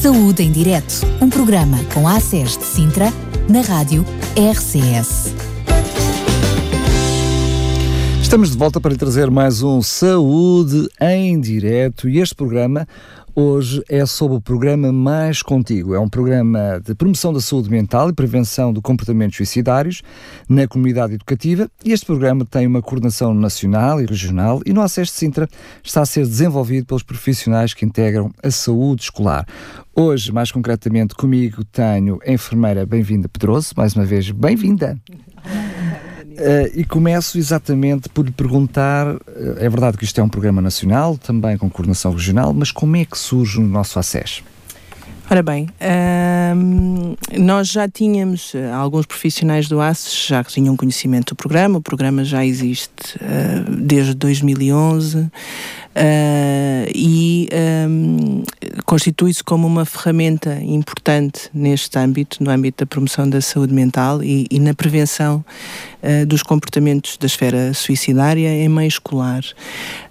Saúde em Direto, um programa com a ACES de Sintra, na rádio RCS. Estamos de volta para lhe trazer mais um Saúde em Direto e este programa hoje é sobre o programa Mais Contigo. É um programa de promoção da saúde mental e prevenção de comportamentos suicidários na comunidade educativa e este programa tem uma coordenação nacional e regional e no Acesso de Sintra está a ser desenvolvido pelos profissionais que integram a saúde escolar. Hoje, mais concretamente, comigo tenho a enfermeira Bem-vinda Pedroso, mais uma vez, bem-vinda. Uh, e começo exatamente por lhe perguntar: uh, é verdade que isto é um programa nacional, também com coordenação regional, mas como é que surge o nosso ACES? Ora bem, uh, nós já tínhamos eh, alguns profissionais do ACES já tinham conhecimento do programa, o programa já existe desde 2011 uh, e um, constitui-se como uma ferramenta importante neste âmbito, no âmbito da promoção da saúde mental e, e na prevenção uh, dos comportamentos da esfera suicidária em meio escolar.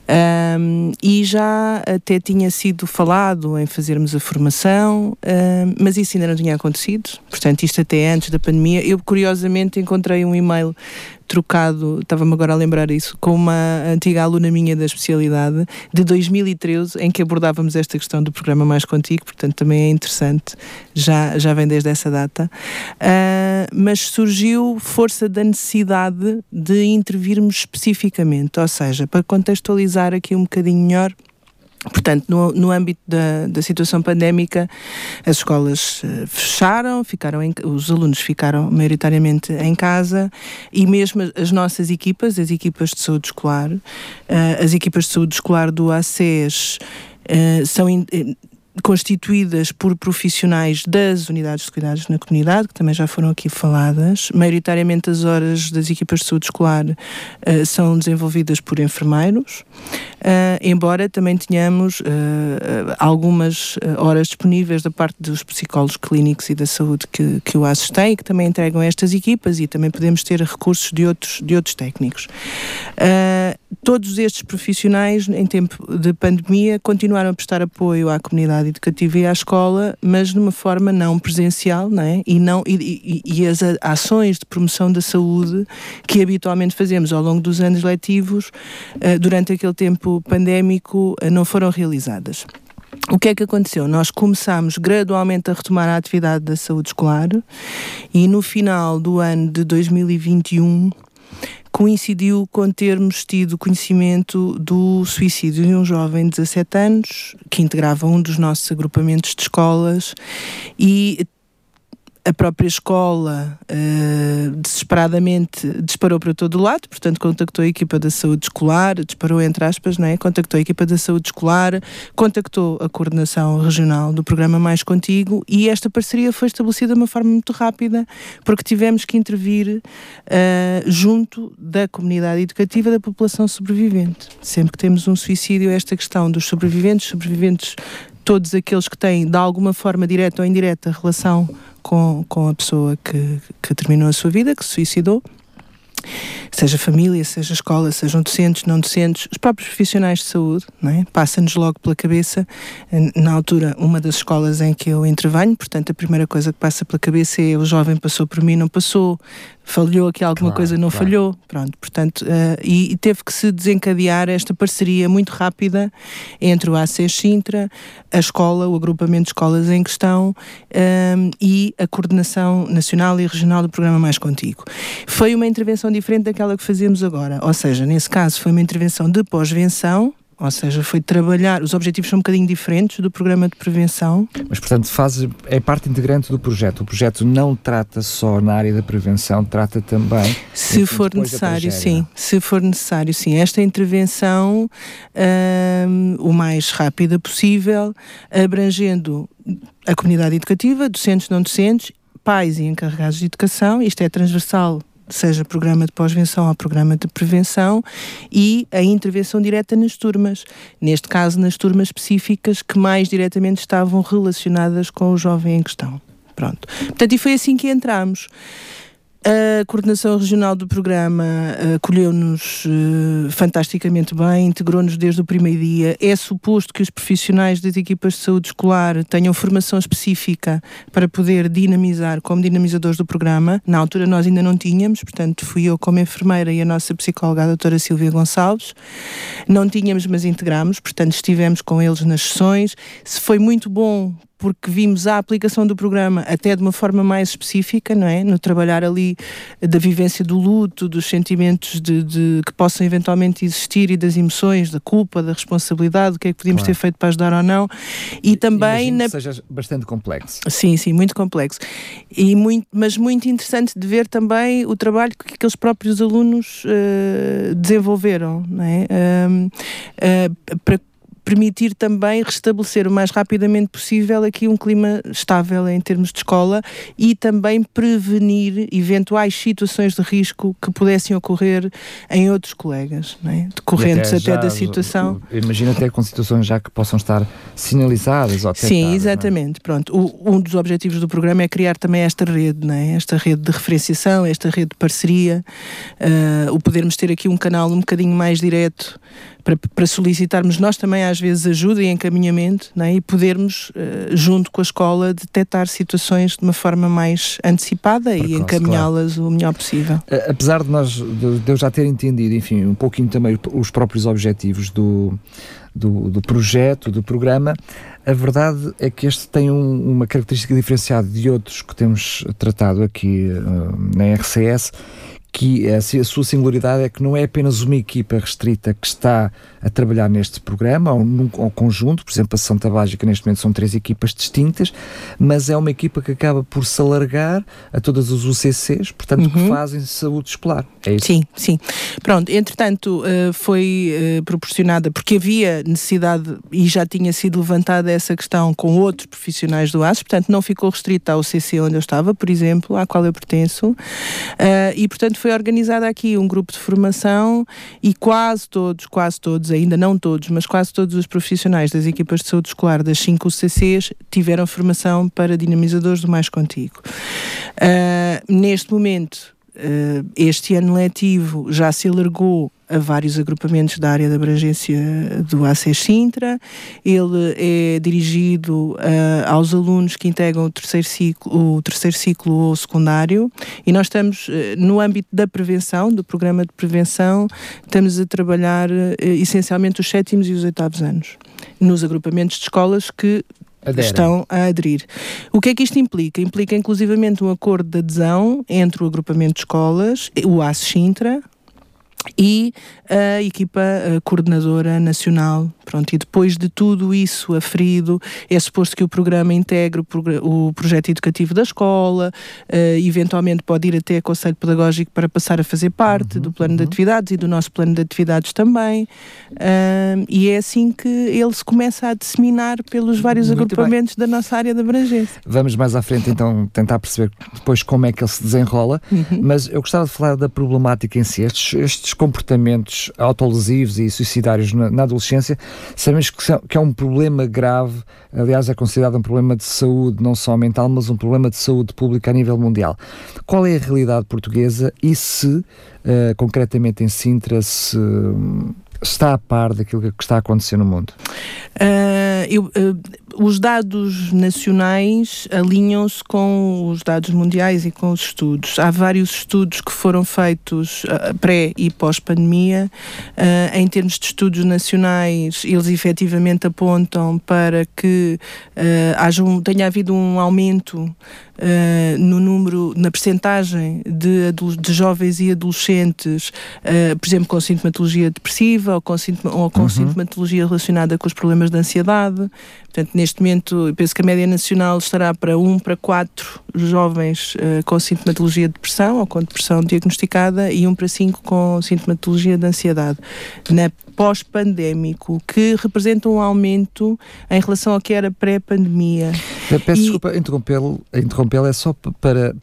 Um, e já até tinha sido falado em fazermos a formação, um, mas isso ainda não tinha acontecido, portanto, isto até antes da pandemia. Eu, curiosamente, encontrei um e-mail trocado, estava-me agora a lembrar isso, com uma antiga aluna minha da especialidade de 2013, em que abordávamos esta questão do programa Mais Contigo, portanto também é interessante, já, já vem desde essa data. Mas surgiu força da necessidade de intervirmos especificamente, ou seja, para contextualizar aqui um bocadinho melhor. Portanto, no, no âmbito da, da situação pandémica, as escolas uh, fecharam, ficaram em, os alunos ficaram maioritariamente em casa e mesmo as nossas equipas, as equipas de saúde escolar, uh, as equipas de saúde escolar do ACES, uh, são in, constituídas por profissionais das unidades de cuidados na comunidade, que também já foram aqui faladas. Maioritariamente as horas das equipas de saúde escolar uh, são desenvolvidas por enfermeiros, uh, embora também tenhamos uh, algumas horas disponíveis da parte dos psicólogos clínicos e da saúde que, que o ASES tem, que também entregam estas equipas e também podemos ter recursos de outros, de outros técnicos. todos estes profissionais, em tempo de pandemia, continuaram a prestar apoio à comunidade educativa e à escola, mas de uma forma não presencial, não é? E, não, e, e, e as ações de promoção da saúde que habitualmente fazemos ao longo dos anos letivos, uh, durante aquele tempo pandémico, uh, não foram realizadas. O que é que aconteceu? Nós começámos gradualmente a retomar a atividade da saúde escolar e no final do ano de 2021 coincidiu com termos tido conhecimento do suicídio de um jovem de 17 anos que integrava um dos nossos agrupamentos de escolas e a própria escola uh, desesperadamente disparou para todo o lado, portanto contactou a equipa da saúde escolar, disparou entre aspas, não é? contactou a equipa da saúde escolar, contactou a coordenação regional do programa Mais Contigo e esta parceria foi estabelecida de uma forma muito rápida porque tivemos que intervir uh, junto da comunidade educativa da população sobrevivente. Sempre que temos um suicídio, esta questão dos sobreviventes, sobreviventes todos aqueles que têm de alguma forma direta ou indireta relação com, com a pessoa que, que terminou a sua vida, que se suicidou seja família, seja escola, sejam docentes, não docentes, os próprios profissionais de saúde, é? passa-nos logo pela cabeça, na altura, uma das escolas em que eu intervenho, portanto, a primeira coisa que passa pela cabeça é o jovem passou por mim, não passou, falhou aqui alguma claro, coisa, não claro. falhou, pronto, portanto, uh, e, e, teve que se desencadear esta parceria muito rápida entre o AC Sintra, a escola, o agrupamento de escolas em questão um, e a coordenação nacional e regional do programa Mais Contigo. Foi uma intervenção diferente daquela que fazemos agora, ou seja, nesse caso foi uma intervenção de pós-venção, ou seja, foi trabalhar, os objetivos são um bocadinho diferentes do programa de prevenção. Mas, portanto, faz, é parte integrante do projeto. O projeto não trata só na área da prevenção, trata também. Se for necessário, sim. Se for necessário, sim. Esta intervenção hum, o mais rápida possível, abrangendo a comunidade educativa, docentes, não docentes, pais e encarregados de educação, isto é transversal seja programa de pós-venção ou programa de prevenção, e a intervenção direta nas turmas, neste caso nas turmas específicas que mais diretamente estavam relacionadas com o jovem em questão. Pronto. Portanto, e foi assim que entramos. A coordenação regional do programa uh, acolheu-nos uh, fantasticamente bem, integrou-nos desde o primeiro dia. É suposto que os profissionais das equipas de saúde escolar tenham formação específica para poder dinamizar como dinamizadores do programa. Na altura nós ainda não tínhamos, portanto fui eu como enfermeira e a nossa psicóloga, a doutora Silvia Gonçalves. Não tínhamos, mas integramos, portanto estivemos com eles nas sessões. Se foi muito bom porque vimos a aplicação do programa até de uma forma mais específica, não é? No trabalhar ali da vivência do luto, dos sentimentos de, de que possam eventualmente existir e das emoções, da culpa, da responsabilidade, o que é que podíamos claro. ter feito para ajudar ou não. E também na... seja bastante complexo. Sim, sim, muito complexo. E muito, mas muito interessante de ver também o trabalho que aqueles próprios alunos uh, desenvolveram, não é? Uh, uh, para permitir também restabelecer o mais rapidamente possível aqui um clima estável em termos de escola e também prevenir eventuais situações de risco que pudessem ocorrer em outros colegas, é? decorrentes até, até, da situação. Imagina até com situações já que possam estar sinalizadas ou Sim, é? exatamente. É? Pronto, o, um dos objetivos do programa é criar também esta rede, é? esta rede de referenciação, esta rede de parceria, uh, o podermos ter aqui um canal um bocadinho mais direto para, para solicitarmos nós também às vezes ajuda e encaminhamento é? e podermos, uh, junto com a escola, detectar situações de uma forma mais antecipada Precoce, e encaminhá-las claro. o melhor possível. Apesar de nós de, eu já ter entendido, enfim, um pouquinho também os próprios objetivos do, do, do projeto, do programa, a verdade é que este tem um, uma característica diferenciada de outros que temos tratado aqui uh, na RCS, que a, a, sua singularidade é que não é apenas uma equipa restrita que está a trabalhar neste programa, ou num ou conjunto, por exemplo, a Santa Básica neste momento são três equipas distintas, mas é uma equipa que acaba por se alargar a todas as UCCs, portanto, uhum. que fazem saúde escolar. É isso? Sim, sim. Pronto, entretanto, uh, foi uh, proporcionada, porque havia necessidade e já tinha sido levantada essa questão com outros profissionais do AS, portanto, não ficou restrita ao CC onde eu estava, por exemplo, à qual eu pertenço, uh, e, portanto, foi organizada aqui um grupo de formação e quase todos, quase todos, ainda não todos, mas quase todos os profissionais das equipas de saúde escolar das 5 CCs tiveram formação para dinamizadores do Mais Contigo. Uh, neste momento, uh, este ano letivo já se alargou a vários agrupamentos da área de abrangência do ACES Sintra. Ele é dirigido uh, aos alunos que integram o terceiro ciclo, o terceiro ciclo ou secundário e nós estamos uh, no âmbito da prevenção, do programa de prevenção, estamos a trabalhar uh, essencialmente os sétimos e os oitavos anos nos agrupamentos de escolas que Aderem. estão a aderir. O que é que isto implica? Implica inclusivamente um acordo de adesão entre o agrupamento de escolas, o ACES Sintra, e a equipa coordenadora nacional. Pronto, e depois de tudo isso aferido, é suposto que o programa integre o, projeto educativo da escola, uh, eventualmente pode ir até a Conselho Pedagógico para passar a fazer parte uhum, do plano uhum. de atividades e do nosso plano de atividades também. Uh, e é assim que ele se começa a disseminar pelos vários Muito agrupamentos bem. da nossa área de abrangência. Vamos mais à frente então tentar perceber depois como é que ele se desenrola, uhum. mas eu gostava de falar da problemática em si. Estes, estes comportamentos autolesivos e suicidários na, na adolescência, sabemos que, são, que, é um problema grave, aliás, é considerado um problema de saúde, não só mental, mas um problema de saúde pública a nível mundial. Qual é a realidade portuguesa e se, uh, concretamente em Sintra, se está a par daquilo que está a acontecer no mundo? Uh, eu, uh, os dados nacionais alinham-se com os dados mundiais e com os estudos. Há vários estudos que foram feitos uh, pré e pós-pandemia. em termos de estudos nacionais, eles efetivamente apontam para que haja um, tenha havido um aumento no número, na percentagem de, de jovens e adolescentes, uh, por exemplo, com sintomatologia depressiva ou com, ou com uhum. sintomatologia relacionada com os problemas de ansiedade. Portanto, neste momento, penso que a média nacional estará para 1 para 4 jovens uh, com sintomatologia de depressão ou com depressão diagnosticada e 1 para 5 com sintomatologia de ansiedade. Na pós-pandémico, que representa um aumento em relação ao que era pré-pandemia. Peço e... desculpa interrompê-lo, interrompê-lo é só para,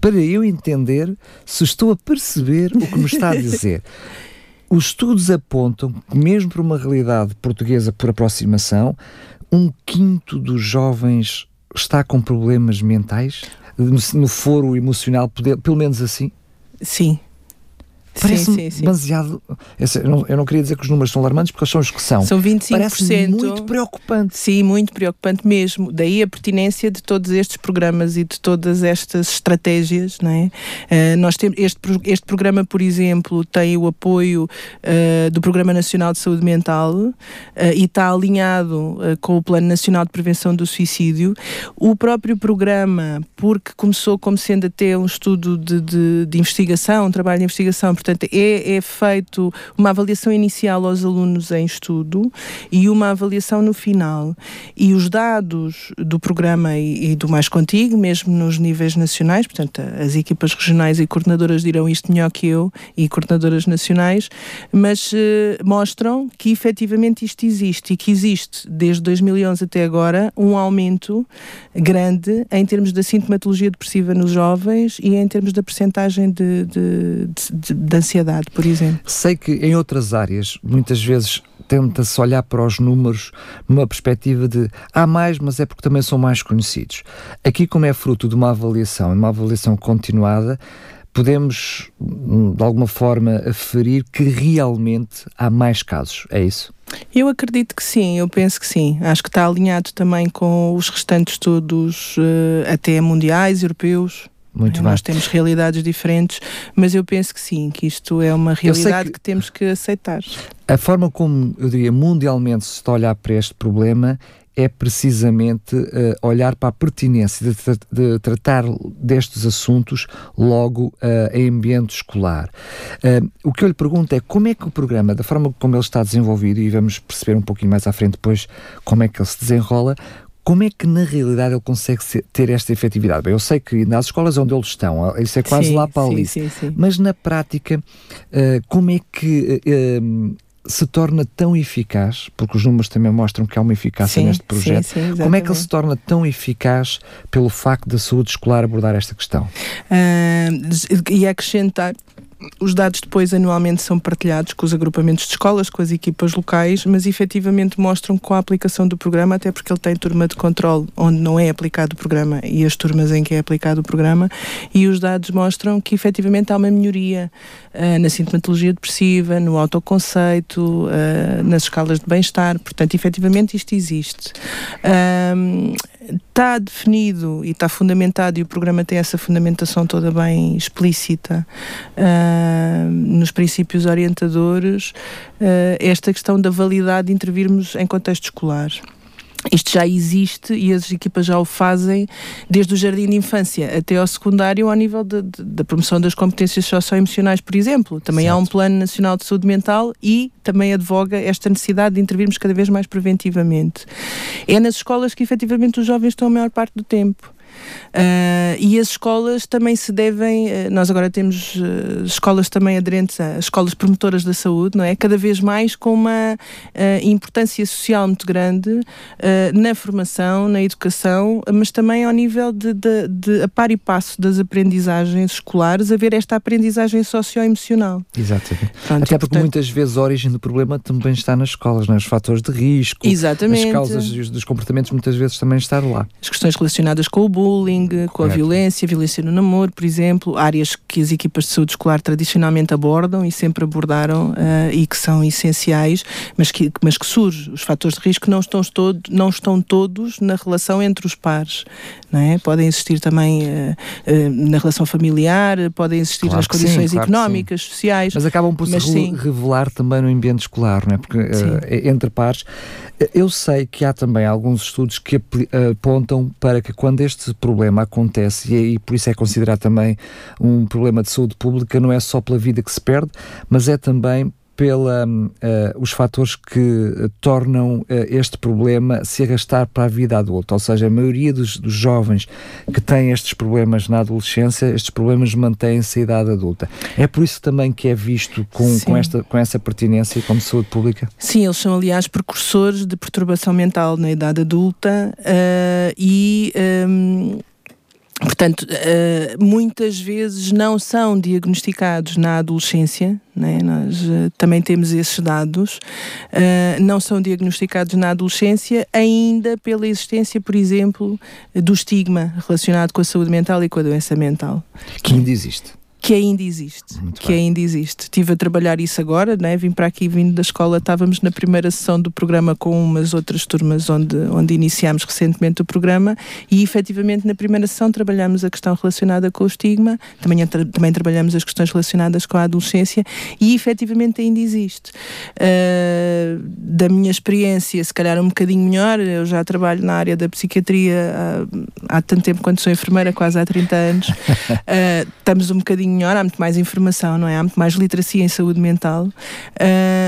para eu entender se estou a perceber o que me está a dizer. Os estudos apontam que, mesmo para uma realidade portuguesa por aproximação, um quinto dos jovens está com problemas mentais? No, no foro emocional, pelo menos assim? Sim, Parece-me demasiado. Eu não, eu não, queria dizer que os números são alarmantes, porque são os que são. São 25%. Parece muito preocupante. Sim, muito preocupante mesmo. Daí a pertinência de todos estes programas e de todas estas estratégias. Não é? Uh, nós temos este, este programa, por exemplo, tem o apoio uh, do Programa Nacional de Saúde Mental uh, e está alinhado com o Plano Nacional de Prevenção do Suicídio. O próprio programa, porque começou como sendo até um estudo de, de, de investigação, um trabalho de investigação, Portanto, é, é feito uma avaliação inicial aos alunos em estudo e uma avaliação no final. E os dados do programa e, e do Mais Contigo, mesmo nos níveis nacionais, portanto, as equipas regionais e coordenadoras dirão isto melhor que eu e coordenadoras nacionais, mas uh, mostram que efetivamente isto existe e que existe desde 2011 até agora um aumento grande em termos da sintomatologia depressiva nos jovens e em termos da percentagem de, de, de, de de ansiedade, por exemplo. Sei que em outras áreas, muitas vezes tenta-se olhar para os números numa perspectiva de há mais, mas é porque também são mais conhecidos. Aqui, como é fruto de uma avaliação, uma avaliação continuada, podemos, de alguma forma, aferir que realmente há mais casos, é isso? Eu acredito que sim, eu penso que sim. Acho que está alinhado também com os restantes estudos, uh, até mundiais, europeus. Muito Nós temos realidades diferentes, mas eu penso que sim, que isto é uma realidade que, que, temos que aceitar. A forma como, eu diria, mundialmente se está a olhar para este problema é precisamente uh, olhar para a pertinência de, tra de, tratar destes assuntos logo uh, em ambiente escolar. Uh, o que eu lhe pergunto é como é que o programa, da forma como ele está desenvolvido, e vamos perceber um pouquinho mais à frente depois como é que ele se desenrola, como é que na realidade ele consegue ter esta efetividade? Bem, eu sei que nas escolas onde eles estão, isso é quase sim, lá para ali. Sim, sim, mas na prática, uh, como é que uh, se torna tão eficaz? Porque os números também mostram que há uma eficácia neste projeto. como é que ele se torna tão eficaz pelo facto da saúde escolar abordar esta questão? Uh, e acrescentar os dados depois anualmente são partilhados com os agrupamentos de escolas, com as equipas locais, mas efetivamente mostram com a aplicação do programa, até porque ele tem turma de controle onde não é aplicado o programa e as turmas em que é aplicado o programa, e os dados mostram que efetivamente há uma melhoria uh, na sintomatologia depressiva, no autoconceito, uh, nas escalas de bem-estar, portanto, efetivamente isto existe. Um, está definido e está fundamentado, e o programa tem essa fundamentação toda bem explícita uh, nos princípios orientadores, uh, esta questão da validade de intervirmos em contexto escolar. Isto já existe e as equipas já o fazem desde o jardim de infância até ao secundário, ao nível da promoção das competências socioemocionais, por exemplo. Também certo. há um Plano Nacional de Saúde Mental e também advoga esta necessidade de intervirmos cada vez mais preventivamente. É nas escolas que efetivamente os jovens estão a maior parte do tempo. Uh, e as escolas também se devem, uh, nós agora temos uh, escolas também aderentes a escolas promotoras da saúde, não é? Cada vez mais com uma importância social muito grande na formação, na educação, mas também ao nível de, de, de, a par e passo das aprendizagens escolares, haver esta aprendizagem socioemocional. Exatamente. Pronto, Até porque portanto, muitas vezes a origem do problema também está nas escolas, nos é? fatores de risco, Exatamente. as causas dos comportamentos muitas vezes também estar lá. As questões relacionadas com o bullying, bullying, com a violência, violência no namoro, por exemplo, áreas que as equipas de saúde escolar tradicionalmente abordam e sempre abordaram uh, e que são essenciais, mas que, mas que surge. Os fatores de risco não estão, todo, não estão todos na relação entre os pares. Não é? Podem existir também uh, uh, na relação familiar, podem existir claro nas condições sim, claro económicas, sociais. Mas acabam por se re revelar também no ambiente escolar, não é? Porque entre pares. Eu sei que há também alguns estudos que apontam para que quando este problema acontece e, e por isso é considerado também um problema de saúde pública, não é só pela vida que se perde, mas é também pela uh, os fatores que uh, tornam uh, este problema se arrastar para a vida adulta, ou seja, a maioria dos, dos jovens que têm estes problemas na adolescência, estes problemas mantêm-se à idade adulta. É por isso também que é visto com, com, esta, com essa pertinência como saúde pública? Sim, eles são aliás precursores de perturbação mental na idade adulta e um, portanto, uh, muitas vezes não são diagnosticados na adolescência, né? nós uh, também temos esses dados, uh, não são diagnosticados na adolescência ainda pela existência, por exemplo, do estigma relacionado com a saúde mental e com a doença mental. Que ainda existe que ainda existe. Muito que bem. ainda existe. Estive a trabalhar isso agora, né? vim para aqui vindo da escola, estávamos na primeira sessão do programa com umas outras turmas onde, onde iniciámos recentemente o programa e efetivamente na primeira sessão trabalhamos a questão relacionada com o estigma, também, também trabalhamos as questões relacionadas com a adolescência e efetivamente ainda existe. Uh, da minha experiência, se calhar um bocadinho melhor, eu já trabalho na área da psiquiatria há, há tanto tempo quanto sou enfermeira, quase há 30 anos. Uh, estamos um bocadinho melhor, há muito mais informação, não é? Há muito mais literacia em saúde mental, uh,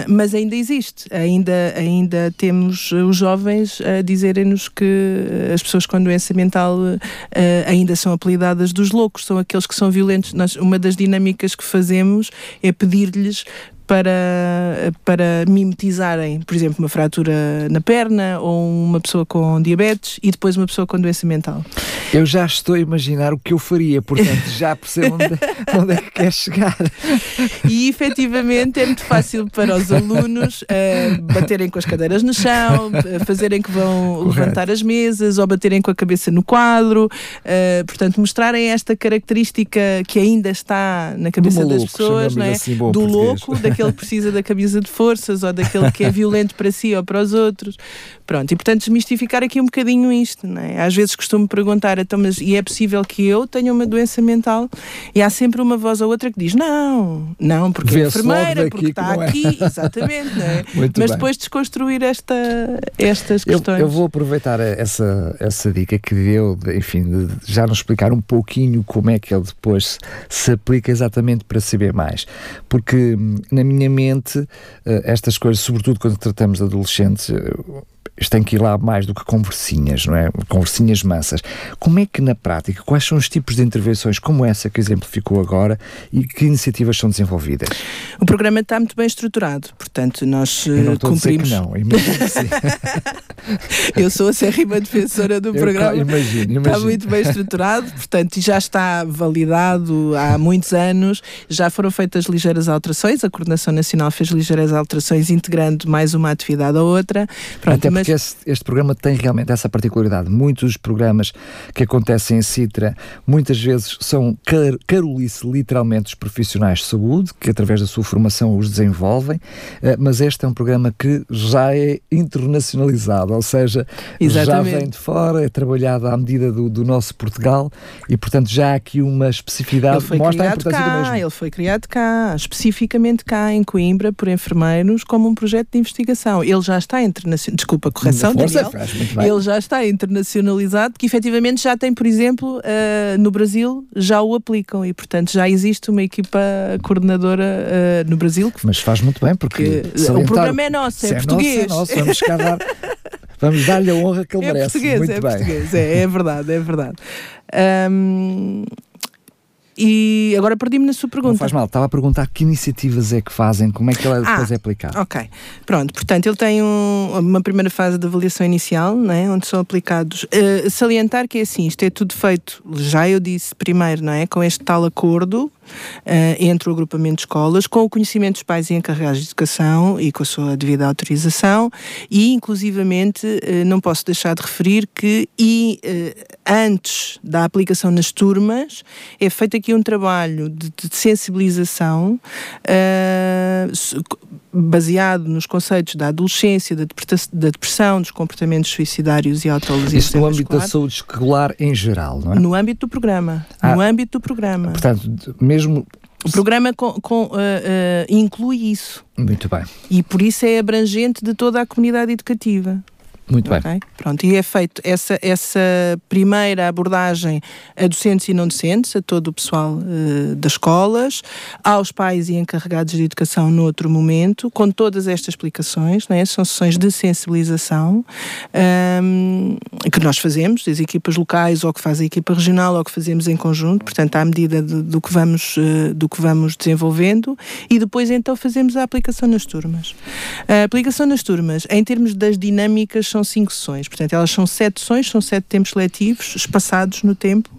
mas ainda existe, ainda, ainda temos os jovens a dizerem-nos que as pessoas com doença mental uh, ainda são apelidadas dos loucos, são aqueles que são violentos. Nós, uma das dinâmicas que fazemos é pedir-lhes para, para mimetizarem, por exemplo, uma fratura na perna ou uma pessoa com diabetes e depois uma pessoa com doença mental. Eu já estou a imaginar o que eu faria, portanto já percebo onde, onde é que quer chegar. E efetivamente é muito fácil para os alunos uh, baterem com as cadeiras no chão, uh, fazerem que vão Correto. levantar as mesas ou baterem com a cabeça no quadro, uh, portanto, mostrarem esta característica que ainda está na cabeça maluco, das pessoas, não é? assim, do português. louco, daquele que precisa da camisa de forças ou daquele que é violento para si ou para os outros. Pronto, e portanto desmistificar aqui um bocadinho isto, não é? Às vezes costumo perguntar, então, mas e é possível que eu tenha uma doença mental? E há sempre uma voz ou outra que diz, não, não, porque é enfermeira, porque está é. aqui, exatamente, não é? Muito mas bem. depois desconstruir esta, estas questões. Eu, eu, vou aproveitar essa, essa dica que deu, enfim, de já nos explicar um pouquinho como é que ele depois se aplica exatamente para saber mais. Porque hum, na minha mente, eh, estas coisas, sobretudo quando tratamos de adolescentes, eh, isto tem que ir lá mais do que conversinhas, não é? Conversinhas mansas. Como é que na prática, quais são os tipos de intervenções como essa que exemplificou agora e que iniciativas são desenvolvidas? O programa está muito bem estruturado, portanto nós Eu não cumprimos. A dizer que não, imagino. Eu sou a serrima defensora do Eu, programa. Imagino, imagino. Está muito bem estruturado, portanto já está validado há muitos anos, já foram feitas ligeiras alterações, a Coordenação Nacional fez ligeiras alterações integrando mais uma atividade a outra. Pronto, Até mas porque este, este, programa tem realmente essa particularidade. Muitos programas que acontecem em Citra, muitas vezes são car carolice, literalmente, dos profissionais de saúde, que através da sua formação os desenvolvem, uh, mas este é um programa que já é internacionalizado, ou seja, Exatamente. já vem de fora, é trabalhado à medida do, do, nosso Portugal e, portanto, já há aqui uma especificidade. Ele foi mostra criado cá, ele foi criado cá, especificamente cá em Coimbra, por enfermeiros, como um projeto de investigação. Ele já está internacional. Desculpa, correção, Daniel. Ele já está internacionalizado, que efetivamente já tem, por exemplo, uh, no Brasil, já o aplicam e, portanto, já existe uma equipa coordenadora uh, no Brasil. Que, Mas faz muito bem, porque o programa é nosso, é, é português. Nosso, é nosso, vamos. Vamos dar-lhe a honra que ele é merece. Português, muito é bem. português, é, é verdade, é verdade. Um, e agora perdi-me na sua pergunta. Não faz mal, estava a perguntar que iniciativas é que fazem, como é que ela ah, depois é aplicada. Ok, pronto, portanto, ele tem um, uma primeira fase de avaliação inicial, né, onde são aplicados. Uh, salientar que é assim, isto é tudo feito, já eu disse primeiro, não é? Com este tal acordo uh, entre o agrupamento de escolas, com o conhecimento dos pais e encarregados de educação e com a sua devida autorização, e inclusivamente uh, não posso deixar de referir que e, uh, antes da aplicação nas turmas é feito aqui um trabalho de, de sensibilização baseado nos conceitos da adolescência, da, depressão, dos comportamentos suicidários e autolesivos. Isso no âmbito da saúde escolar em geral, não é? No âmbito do programa. Ah, no âmbito do programa. Portanto, mesmo o programa com, com, uh, uh, inclui isso. Muito bem. E por isso é abrangente de toda a comunidade educativa. Muito okay? bem. Pronto, e é feito essa, essa primeira abordagem a docentes e não docentes, a todo o pessoal uh, das escolas, aos pais e encarregados de educação no outro momento, com todas estas explicações, né? são sessões de sensibilização um, que nós fazemos, as equipas locais, ou que faz a equipa regional, ou que fazemos em conjunto, portanto, à medida de, do, que vamos, uh, do que vamos desenvolvendo, e depois então fazemos a aplicação nas turmas. A aplicação nas turmas, em termos das dinâmicas, são cinco sessões. Portanto, elas são sete sessões, são sete tempos letivos, espaçados no tempo,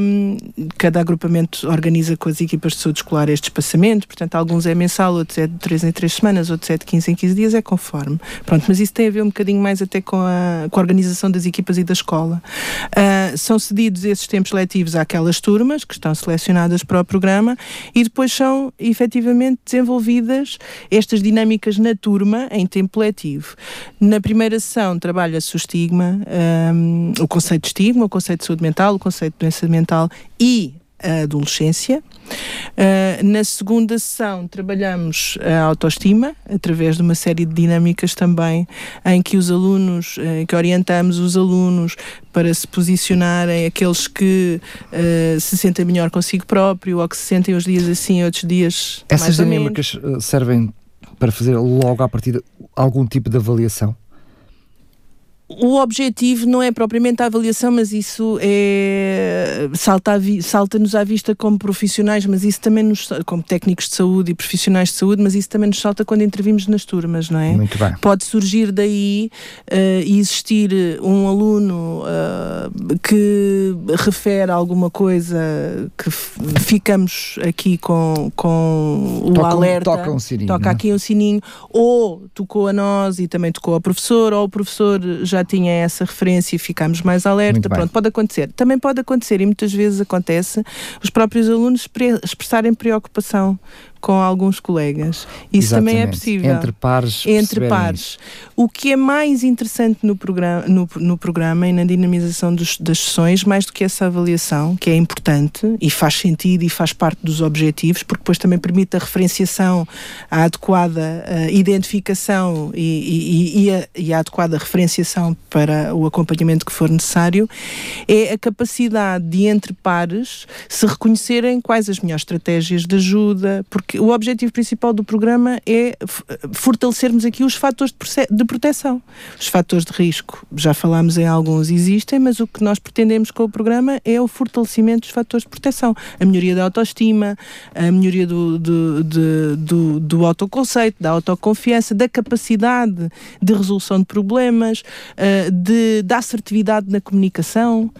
Um, cada agrupamento organiza com as equipas de saúde escolar este espaçamento, portanto, alguns é mensal, outros é de 3 em 3 semanas, outros é de 15 em 15 dias, é conforme. Pronto, mas isso tem a ver um bocadinho mais até com a, com a organização das equipas e da escola. Uh, são cedidos esses tempos letivos àquelas turmas que estão selecionadas para o programa e depois são efetivamente desenvolvidas estas dinâmicas na turma em tempo letivo. Na primeira sessão trabalha-se o estigma, um, o conceito de estigma, o conceito de saúde mental, o conceito de doença mental e a adolescência. Uh, na segunda sessão trabalhamos a autoestima através de uma série de dinâmicas também em que os alunos, uh, que orientamos os alunos para se posicionarem aqueles que uh, se sentem melhor consigo próprio ou que se sentem os dias assim, outros dias Essas dinâmicas servem para fazer logo à partida algum tipo de avaliação? O objetivo não é propriamente a avaliação, mas isso é salta-nos salta à vista como profissionais, mas isso também nos como técnicos de saúde e profissionais de saúde, mas isso também nos salta quando intervimos nas turmas, não é? Muito bem. Pode surgir daí uh, existir um aluno uh, que refere alguma coisa que ficamos aqui com, com o toca, alerta. Toca um sininho. Toca é? aqui um sininho, ou tocou a nós e também tocou ao professor, ou o professor já já tinha essa referência e ficámos mais alerta. Pronto, pode acontecer. Também pode acontecer, e muitas vezes acontece, os próprios alunos expressarem preocupação com alguns colegas. Isso Exatamente. também é possível. Entre pares. Entre pares. O que é mais interessante no programa, no, no programa e na dinamização dos, das sessões, mais do que essa avaliação, que é importante e faz sentido e faz parte dos objetivos, porque depois também permite a referenciação, a adequada a identificação e, e, e, a, e, a, adequada referenciação para o acompanhamento que for necessário, é a capacidade de, entre pares, se reconhecerem quais as melhores estratégias de ajuda, porque porque o objetivo principal do programa é fortalecermos aqui os fatores de proteção. Os fatores de risco, já falámos em alguns, existem, mas o que nós pretendemos com o programa é o fortalecimento dos fatores de proteção. A melhoria da autoestima, a melhoria do, do, do, do, do autoconceito, da autoconfiança, da capacidade de resolução de problemas, eh, de, da assertividade na comunicação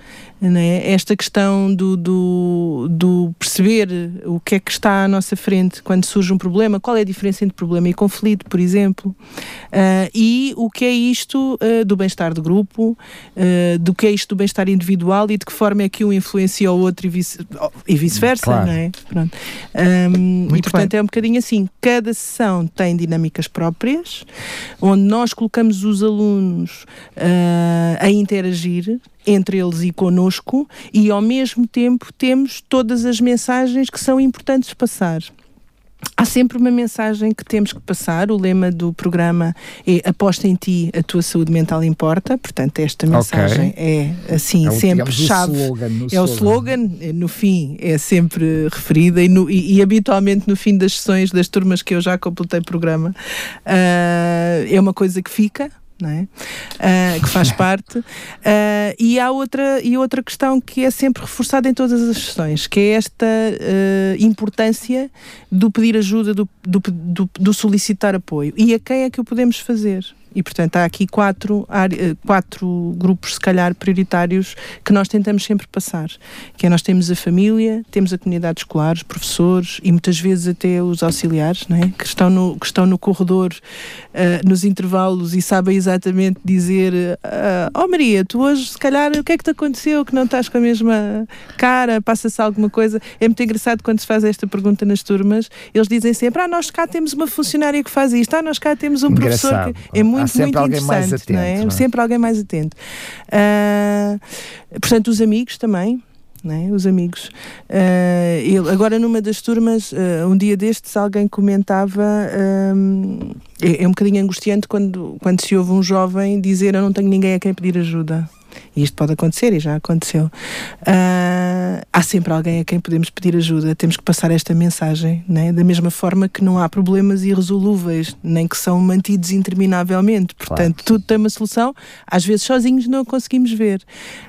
né? esta questão do, do, do, perceber o que é que está à nossa frente quando surge um problema, qual é a diferença entre problema e conflito, por exemplo, uh, e o que é isto uh, do bem-estar de grupo, uh, do que é isto do bem-estar individual e de que forma é que um influencia o outro e, vice, e vice-versa, claro. não é? Pronto. Um, e portanto bem. é um bocadinho assim, cada sessão tem dinâmicas próprias, onde nós colocamos os alunos a interagir entre eles e conosco, e ao mesmo tempo temos todas as mensagens que são importantes passar. Há sempre uma mensagem que temos que passar. O lema do programa é Aposta em ti, a tua saúde mental importa. Portanto, esta mensagem okay. é assim, é sempre chave. Slogan, é slogan. o slogan, no fim é sempre referida e, no, e, e, habitualmente no fim das sessões das turmas que eu já completei programa uh, é uma coisa que fica é? Uh, que faz parte. Uh, e há outra, e outra questão que é sempre reforçada em todas as sessões, que é esta uh, importância do pedir ajuda, do, do, do, do solicitar apoio. E a quem é que o podemos fazer? E, portanto, há aqui quatro, eh, quatro grupos, se calhar, prioritários que nós tentamos sempre passar. Que é nós temos a família, temos a comunidade escolar, os professores e muitas vezes até os auxiliares, não é? que, estão no, que estão no corredor, uh, nos intervalos e sabem exatamente dizer: uh, Oh Maria, tu hoje, se calhar, o que é que te aconteceu? Que não estás com a mesma cara? Passa-se alguma coisa? É muito engraçado quando se faz esta pergunta nas turmas, eles dizem sempre: Ah, nós cá temos uma funcionária que faz isto, ah, nós cá temos um engraçado. professor que. É muito muito, sempre muito alguém mais atento. Não é? Não é? Sempre alguém mais atento. Uh, portanto, os amigos também. É? os amigos. Uh, ele, agora, numa das turmas, uh, um dia destes, alguém comentava. Um, é, é, um bocadinho angustiante quando, quando se ouve um jovem dizer: Eu não tenho ninguém a quem pedir ajuda. E isto pode acontecer e já aconteceu. Uh, há sempre alguém a quem podemos pedir ajuda. Temos que passar esta mensagem, né? da mesma forma que não há problemas irresolúveis, nem que são mantidos interminavelmente. Portanto, claro. tudo tem uma solução. Às vezes, sozinhos não conseguimos ver.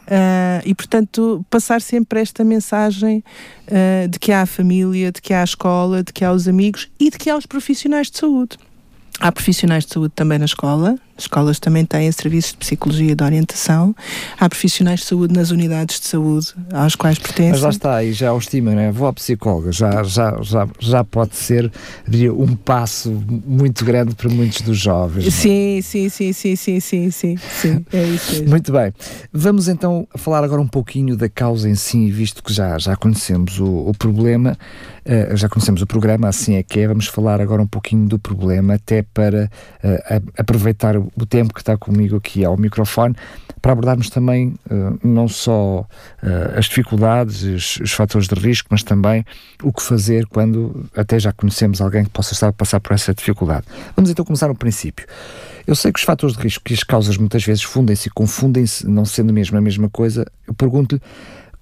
Uh, e, portanto, passar sempre esta mensagem uh, de que há a família, de que há a escola, de que há os amigos e de que há os profissionais de saúde. Há profissionais de saúde também na escola, escolas também têm serviços de psicologia e de orientação. Há profissionais de saúde nas unidades de saúde aos quais pertencem. Mas lá está, aí já o estima, não é? Vou à psicóloga, já, já, já, já pode ser diria, um passo muito grande para muitos dos jovens. É? Sim, sim, sim, sim, sim, sim, sim, sim, é isso mesmo. Muito bem. Vamos então falar agora um pouquinho da causa em si, visto que já, já conhecemos o, o problema, uh, já conhecemos o programa, assim é que é. Vamos falar agora um pouquinho do problema, até para uh, aproveitar o tempo que está comigo aqui ao microfone, para abordarmos também uh, não só as dificuldades, os, os fatores de risco, mas também o que fazer quando até já conhecemos alguém que possa estar a passar por essa dificuldade. Vamos então começar no princípio. Eu sei que os fatores de risco e as causas muitas vezes fundem-se e confundem-se, não sendo mesmo a mesma coisa. Eu pergunto-lhe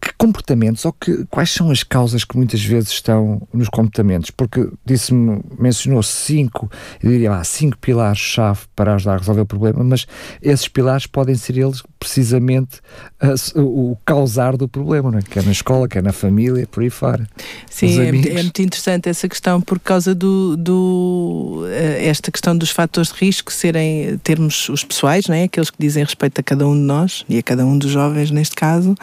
que comportamentos ou que, quais são as causas que muitas vezes estão nos comportamentos? Porque disse-me, mencionou cinco, eu diria lá, cinco pilares-chave para ajudar a resolver o problema, mas esses pilares podem ser eles precisamente uh, o, causar do problema, não é? quer na escola, quer na família, por aí fora. Sim, é, é, muito interessante essa questão por causa do, do uh, esta questão dos fatores de risco serem termos os pessoais, não é? aqueles que dizem respeito a cada um de nós e a cada um dos jovens neste caso.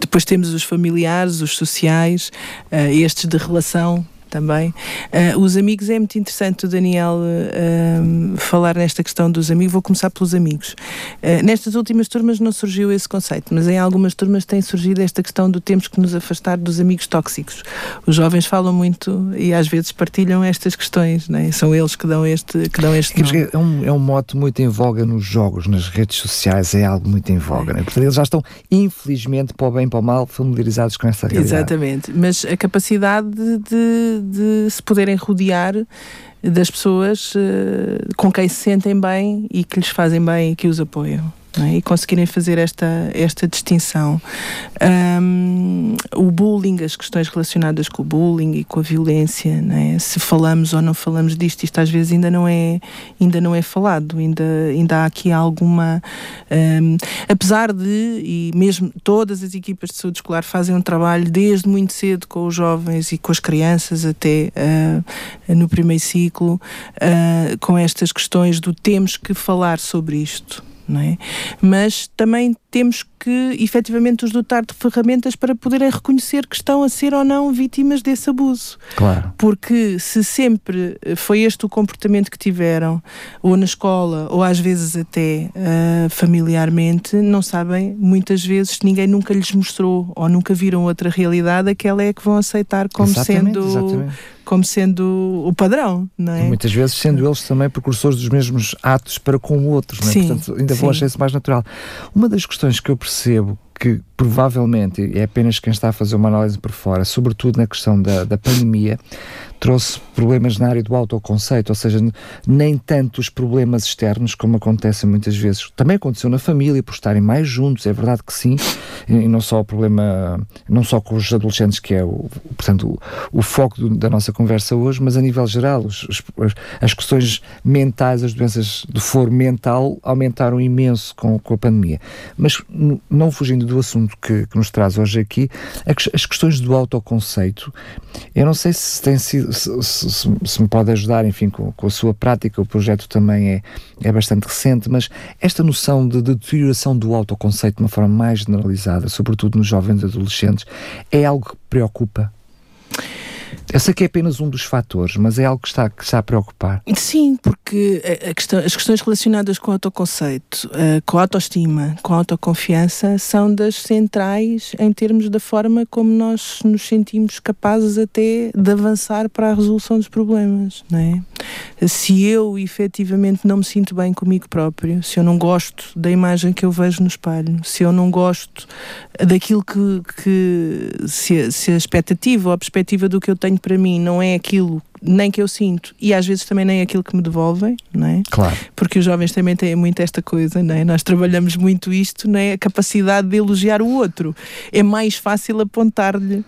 Depois temos os familiares, os sociais, uh, estes de relação também. Uh, os amigos é muito interessante o Daniel uh, falar nesta questão dos amigos. Vou começar pelos amigos. Uh, nestas últimas turmas não surgiu esse conceito, mas em algumas turmas tem surgido esta questão do temos que nos afastar dos amigos tóxicos. Os jovens falam muito e às vezes partilham estas questões, né? são eles que dão este que dão este é, um, é um mote muito em voga nos jogos, nas redes sociais, é algo muito em voga. Né? Portanto, eles já estão, infelizmente, para o bem e para o mal, familiarizados com essa realidade. Exatamente, mas a capacidade de de se poderem rodear das pessoas uh, com quem se sentem bem e que lhes fazem bem e que os apoiam é? e conseguirem fazer esta, esta distinção. Um, o bullying, as questões relacionadas com o bullying e com a violência, é? se falamos ou não falamos disto, isto às vezes ainda não é, ainda não é falado, ainda, ainda há aqui alguma. Um, apesar de, e mesmo todas as equipas de saúde escolar fazem um trabalho desde muito cedo com os jovens e com as crianças até uh, no primeiro ciclo, uh, com estas questões do temos que falar sobre isto não é? Mas também temos que efetivamente os dotar de ferramentas para poderem reconhecer que estão a ser ou não vítimas desse abuso. Claro. Porque se sempre foi este o comportamento que tiveram, ou na escola, ou às vezes até uh, familiarmente, não sabem, muitas vezes ninguém nunca lhes mostrou ou nunca viram outra realidade, aquela é que vão aceitar como exatamente, sendo. Exatamente como sendo o padrão, não é? E muitas vezes sendo eles também precursores dos mesmos atos para com outros, não é? Sim, Portanto, ainda sim. vão achar isso mais natural. Uma das questões que eu percebo que provavelmente é apenas quem está a fazer uma análise por fora, sobretudo na questão da, da pandemia, trouxe problemas na área do autoconceito, ou seja, nem tanto os problemas externos, como acontecem muitas vezes. Também aconteceu na família, por estarem mais juntos, é verdade que sim, e não só o problema, não só com os adolescentes, que é o, portanto, o, o foco do, da nossa conversa hoje, mas a nível geral, os, os, as questões mentais, as doenças do foro mental aumentaram imenso com, com a pandemia. Mas não fugindo do assunto que, que nos traz hoje aqui, as questões do autoconceito, eu não sei se tem sido se, se, se, me pode ajudar, enfim, com, com, a sua prática, o projeto também é, é bastante recente, mas esta noção de, de deterioração do autoconceito de uma forma mais generalizada, sobretudo nos jovens adolescentes, é algo que preocupa eu sei que é apenas um dos fatores, mas é algo que está, que está a preocupar. Sim, porque a questão, as questões relacionadas com o autoconceito, uh, com a autoestima, com a autoconfiança, são das centrais em termos da forma como nós nos sentimos capazes até de avançar para a resolução dos problemas. Não é? Se eu efetivamente não me sinto bem comigo próprio, se eu não gosto da imagem que eu vejo no espelho, se eu não gosto daquilo que, que se, se a expectativa ou a perspectiva do que eu tenho para mim não é aquilo nem que eu sinto e às vezes também nem aquilo que me devolvem, não é? Claro. Porque os jovens também têm muito esta coisa, não é? Nós trabalhamos muito isto, não é? A capacidade de elogiar o outro. É mais fácil apontar-lhe uh,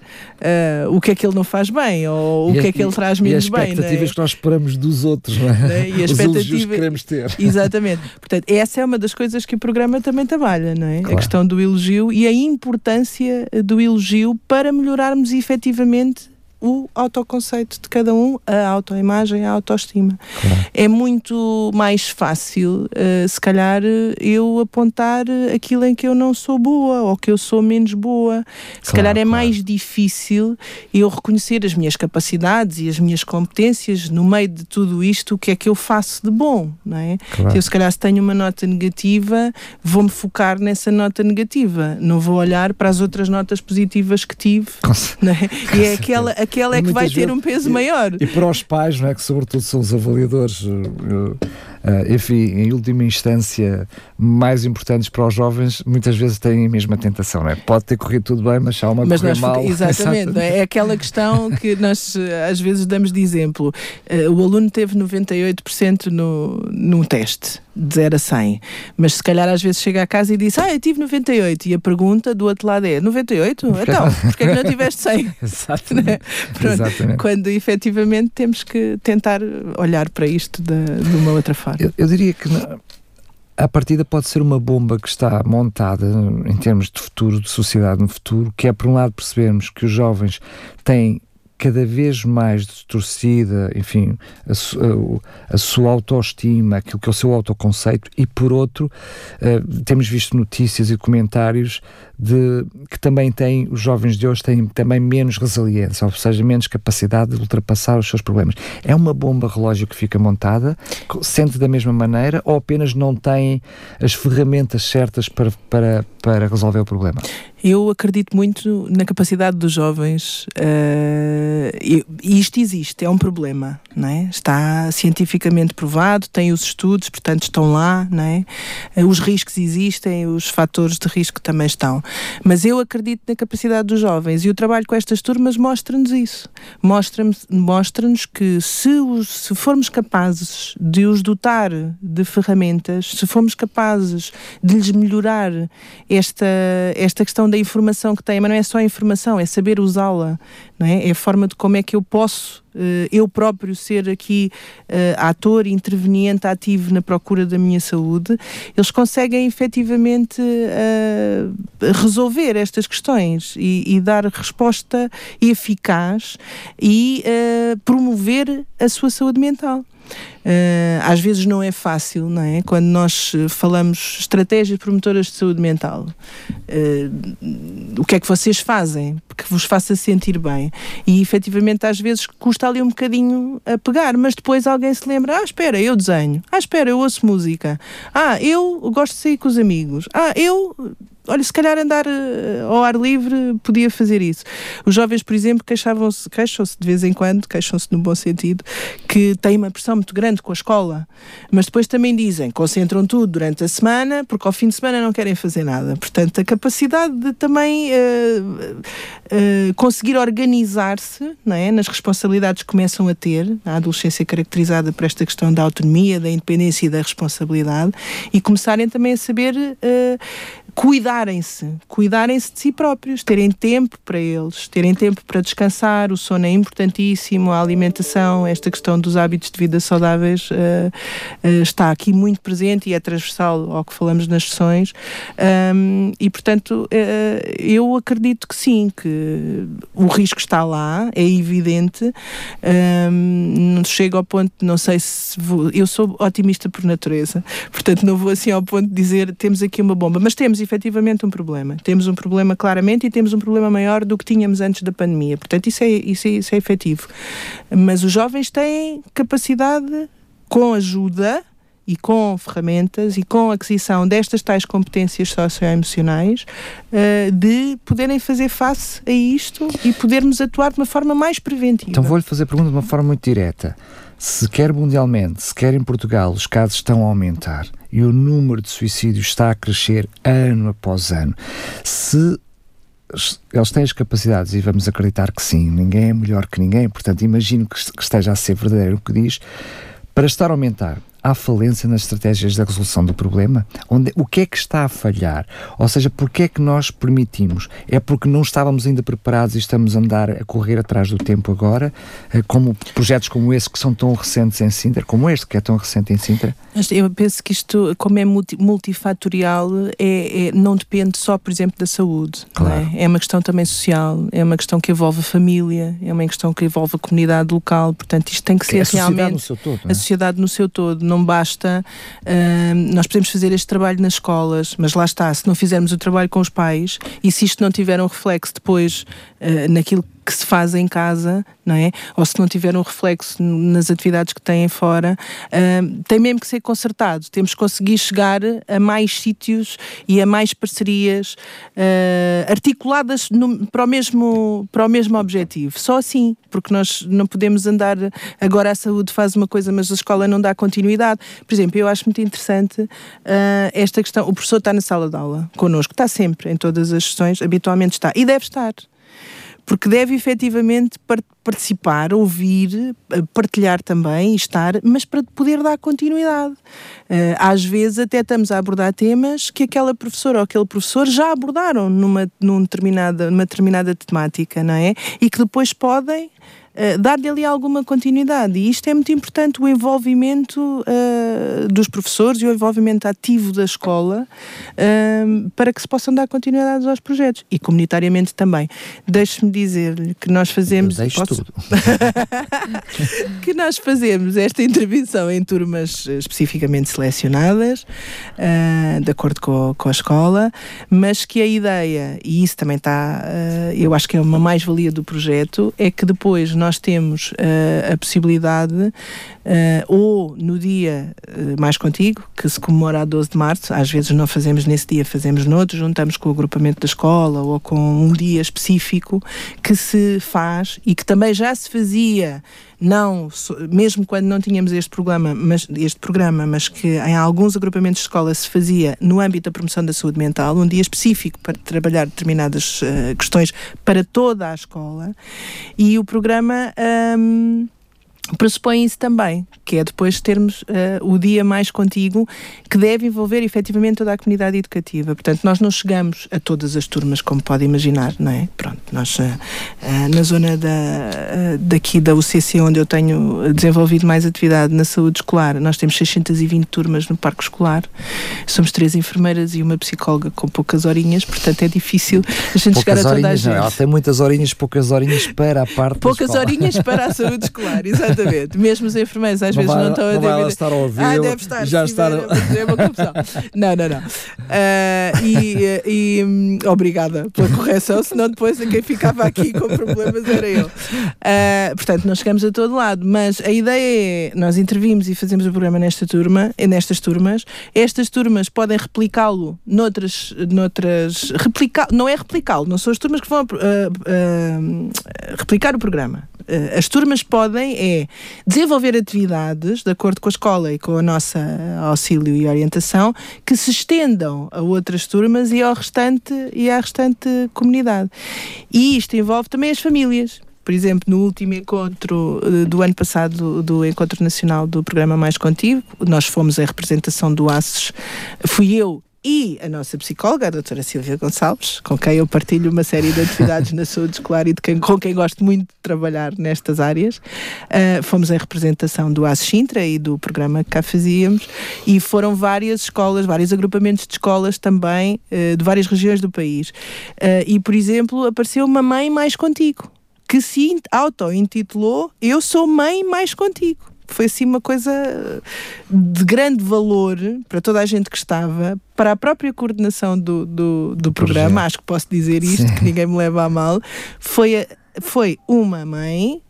o que é que ele não faz bem ou o que é que ele traz menos bem, E as expectativas é? que nós esperamos dos outros, não é? É? E a Os expectativa... que queremos ter. Exatamente. Portanto, essa é uma das coisas que o programa também trabalha, não é? Claro. A questão do elogio e a importância do elogio para melhorarmos efetivamente o autoconceito de cada um, a autoimagem, a autoestima. Claro. É muito mais fácil, uh, se calhar, eu apontar aquilo em que eu não sou boa ou que eu sou menos boa. Se claro, calhar é claro. mais difícil eu reconhecer as minhas capacidades e as minhas competências no meio de tudo isto, o que é que eu faço de bom, não é? Claro. Eu, se calhar, se tenho uma nota negativa, vou-me focar nessa nota negativa, não vou olhar para as outras notas positivas que tive, não é? E é aquela, aquela é que vai ter um peso e, maior. E para os pais, não é? Que sobretudo são os avaliadores. Eu, uh, enfim, em última instância, mais importantes para os jovens, muitas vezes têm a mesma tentação, não é? Pode ter corrido tudo bem, mas há uma mas nós, mal. Exatamente, é aquela questão que nós eh, às vezes damos de exemplo. Uh, o aluno teve 98% no, no teste, de 0 a 100, mas se calhar às vezes chega a casa e diz, ah, eu tive 98, e a pergunta do outro lado é, 98? Então, porque é que não tiveste 100? Exatamente. Né? Exatamente. Quando efetivamente temos que tentar olhar para isto de, de uma outra forma. Eu, eu diria que a partida pode ser uma bomba que está montada em termos de futuro, de sociedade no futuro, que é por um lado percebermos que os jovens têm cada vez mais distorcida, enfim, a, a, a, sua autoestima, aquilo que é o seu autoconceito, e por outro, uh, temos visto notícias e comentários de que também têm, os jovens de hoje têm também menos resiliência, ou seja, menos capacidade de ultrapassar os seus problemas. É uma bomba relógio que fica montada, sente da mesma maneira, ou apenas não têm as ferramentas certas para, para, para resolver o problema? Eu acredito muito na capacidade dos jovens uh, e isto existe, é um problema, não é? Está cientificamente provado, tem os estudos, portanto estão lá, não é? Uh, os riscos existem, os fatores de risco também estão. Mas eu acredito na capacidade dos jovens e o trabalho com estas turmas mostra-nos isso. Mostra-nos mostra que se, os, se formos capazes de os dotar de ferramentas, se formos capazes de lhes melhorar esta, esta questão da informação que têm, mas não é só a informação, é saber usá-la, não é? É a forma de como é que eu posso uh, eu próprio ser aqui uh, ator, interveniente, ativo na procura da minha saúde, eles conseguem efetivamente uh, resolver estas questões e, e, dar resposta eficaz e promover a sua saúde mental. Uh, às vezes não é fácil, não é? Quando nós eh, falamos estratégias promotoras de saúde mental, uh, o que é que vocês fazem que vos faça sentir bem? E efetivamente às vezes custa ali um bocadinho a pegar, mas depois alguém se lembra: ah, espera, eu desenho, ah, espera, eu ouço música, ah, eu gosto de sair com os amigos, ah, eu olha, se calhar andar uh, ao ar livre podia fazer isso. Os jovens, por exemplo, queixavam-se, queixam-se de vez em quando, queixam-se no bom sentido, que têm uma pressão muito grande com a escola, mas depois também dizem, concentram tudo durante a semana, porque ao fim de semana não querem fazer nada. Portanto, a capacidade de também uh, uh, conseguir organizar-se é, nas responsabilidades que começam a ter, a adolescência caracterizada por esta questão da autonomia, da independência e da responsabilidade, e começarem também a saber cuidarem-se, cuidarem-se de si próprios, terem tempo para eles, terem tempo para descansar, o sono é importantíssimo, a alimentação, esta questão dos hábitos de vida saudáveis uh, uh, está aqui muito presente e é transversal ao que falamos nas sessões. Um, e portanto uh, eu acredito que sim, que o risco está lá, é evidente. Um, não chego ao ponto, não sei se vou, eu sou otimista por natureza, portanto não vou assim ao ponto de dizer temos aqui uma bomba, mas temos efetivamente um problema. Temos um problema claramente e temos um problema maior do que tínhamos antes da pandemia. Portanto, isso é, isso é, isso é efetivo. Mas os jovens têm capacidade, com ajuda, e com ferramentas e com aquisição destas tais competências socioemocionais uh, de poderem fazer face a isto e podermos atuar de uma forma mais preventiva. Então vou-lhe fazer a pergunta de uma forma muito direta. Se quer mundialmente, se quer em Portugal, os casos estão a aumentar e o número de suicídios está a crescer ano após ano. Se eles têm as capacidades, e vamos acreditar que sim, ninguém é melhor que ninguém, portanto, imagino que esteja a ser verdadeiro o que diz, para estar a aumentar, há falência nas estratégias da resolução do problema? Onde, o que é que está a falhar? Ou seja, porquê é que nós permitimos? É porque não estávamos ainda preparados e estamos a andar a correr atrás do tempo agora, eh, como projetos como esse que são tão recentes em Sintra, como este que é tão recente em Sintra? Eu penso que isto, como é multi, multifatorial, é, é, não depende só, por exemplo, da saúde. É? Claro. É? é uma questão também social, é uma questão que envolve a família, é uma questão que envolve a comunidade local, portanto isto tem que, ser é a realmente... Todo, é? A sociedade no seu todo, não basta... Uh, nós podemos fazer este trabalho nas escolas, mas lá está, se não fizermos o trabalho com os pais e se isto não tiver um reflexo depois uh, naquilo que se faz em casa, não é? Ou se não tiver um reflexo nas atividades que têm fora, uh, tem mesmo que ser consertado. Temos que conseguir chegar a mais sítios e a mais parcerias uh, articuladas no, para, o mesmo, para o mesmo objetivo. Só assim, porque nós não podemos andar. Agora a saúde faz uma coisa, mas a escola não dá continuidade. Por exemplo, eu acho muito interessante uh, esta questão. O professor está na sala de aula connosco, está sempre em todas as sessões, habitualmente está, e deve estar porque deve efetivamente participar, ouvir, eh, partilhar também, estar, mas para poder dar continuidade. Eh, às vezes até estamos a abordar temas que aquela professora ou aquele professor já abordaram numa, numa, determinada, numa determinada temática, não é? E que depois podem uh, dar-lhe ali alguma continuidade. E isto é muito importante, o envolvimento uh, dos professores e o envolvimento ativo da escola uh, para que se possam dar continuidade aos projetos. E comunitariamente também. Deixe-me dizer-lhe que nós fazemos. Posso... tudo. que nós fazemos esta intervenção em turmas especificamente selecionadas, de acordo com, com, a escola, mas que a ideia, e isso também está, eu acho que é uma mais-valia do projeto, é que depois nós temos uh, a possibilidade, uh, ou no dia uh, mais contigo, que se comemora a 12 de março, às vezes não fazemos nesse dia, fazemos noutro, juntamos com o agrupamento da escola ou com um dia específico que se faz e que também já se fazia não, mesmo quando não tínhamos este programa, mas, este programa, mas que em alguns agrupamentos de escola se fazia no âmbito da promoção da saúde mental, um dia específico para trabalhar determinadas uh, questões para toda a escola, e o programa. Um, pressupõe isso também, que é depois termos uh, o dia mais contigo, que deve envolver efetivamente toda a comunidade educativa. Portanto, nós não chegamos a todas as turmas, como pode imaginar, não é? Pronto, nós uh, uh, na zona da, daqui da UCC, onde eu tenho desenvolvido mais atividade na saúde escolar, nós temos 620 turmas no parque escolar, somos três enfermeiras e uma psicóloga com poucas horinhas, portanto é difícil a gente poucas chegar a toda a gente. Não, ela tem muitas horinhas, poucas horinhas para a parte Poucas horinhas para a saúde escolar, exatamente. Exatamente. Mesmo os enfermeiros às não vezes vai, não estão a não estar a ouvir. Ah, deve estar. Já está. É uma confusão. não, não, não. Uh, e, e um, obrigada pela correção, senão depois quem ficava aqui com problemas era eu. Uh, portanto, não chegamos a todo lado, mas a ideia é nós intervimos e fazemos o programa nesta turma, nestas turmas. Estas turmas podem replicá-lo noutras, noutras replicar, não é replicá-lo, não são as turmas que vão uh, replicar o programa. as turmas podem é desenvolver atividades, de acordo com a escola e com a nossa auxílio e orientação, que se estendam a outras turmas e ao restante e à restante comunidade. E isto envolve também as famílias. Por exemplo, no último encontro eh, do ano passado, do Encontro Nacional do Programa Mais Contigo, nós fomos a representação do ACES, fui eu e a nossa psicóloga, a doutora Silvia Gonçalves, com quem eu partilho uma série de atividades na saúde escolar e quem, com quem gosto muito de trabalhar nestas áreas. Uh, fomos em representação do AS Sintra e do programa que cá fazíamos e foram várias escolas, vários agrupamentos de escolas também, uh, de várias regiões do país. Uh, e, por exemplo, apareceu uma mãe mais contigo, que se auto-intitulou Eu sou mãe mais contigo foi assim uma coisa de grande valor para toda a gente que estava, para a própria coordenação do, do, do programa, acho que posso dizer isto, Sim. que ninguém me leva a mal, foi, foi uma mãe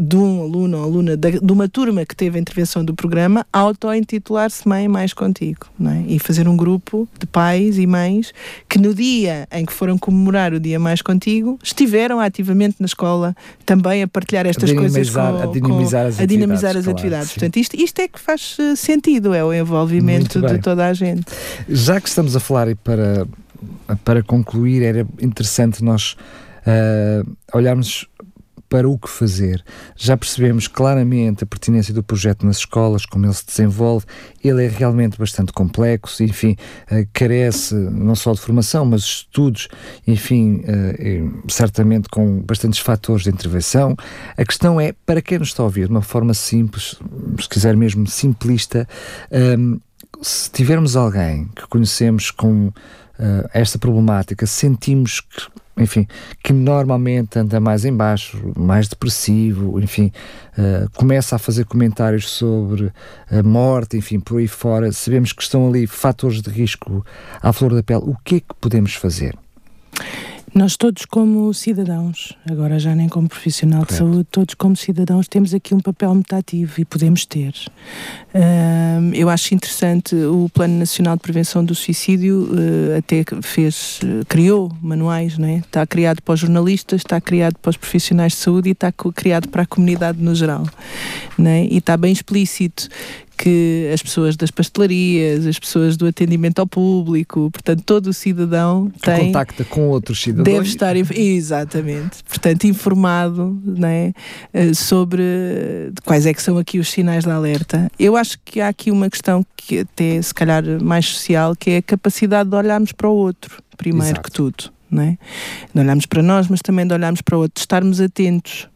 de um aluno ou aluna de, de, uma turma que teve a intervenção do programa auto-intitular-se Mãe Mais Contigo é? e fazer um grupo de pais e mães que no dia em que foram comemorar o Dia Mais Contigo estiveram ativamente na escola também a partilhar estas a coisas com, a dinamizar as a atividades. Dinamizar as atividades. Portanto, isto, isto é que faz eh, sentido, é o envolvimento de toda a gente. Já que estamos a falar e para, para concluir, era interessante nós uh, olharmos para o que fazer. Já percebemos claramente a pertinência do projeto nas escolas, como ele se desenvolve. Ele é realmente bastante complexo, enfim, uh, carece não só de formação, mas estudos, enfim, uh, certamente com bastantes fatores de intervenção. A questão é, para quem nos está a ouvir, de uma forma simples, se quiser mesmo simplista, um, se tivermos alguém que conhecemos com uh, esta problemática, sentimos que enfim, que normalmente anda mais em baixo, mais depressivo, enfim, uh, começa a fazer comentários sobre a morte, enfim, por aí fora, sabemos que estão ali fatores de risco à flor da pele, o que é que podemos fazer? Nós todos como cidadãos, agora já nem como profissional Correto. de saúde, todos como cidadãos temos aqui um papel metativo e podemos ter. Uh, eu acho interessante o Plano Nacional de Prevenção do Suicídio uh, até fez, uh, criou manuais, não é? está criado para os jornalistas, está criado para os profissionais de saúde e está criado para a comunidade no geral. Não é? E está bem explícito que as pessoas das pastelarias, as pessoas do atendimento ao público, portanto, todo o cidadão que tem. contacta com outros cidadãos. Deve estar, exatamente, portanto, informado né, sobre quais é que são aqui os sinais de alerta. Eu acho que há aqui uma questão que até se calhar mais social, que é a capacidade de olharmos para o outro, primeiro Exato. que tudo. Não é? De olharmos para nós, mas também de olharmos para o outro, de estarmos atentos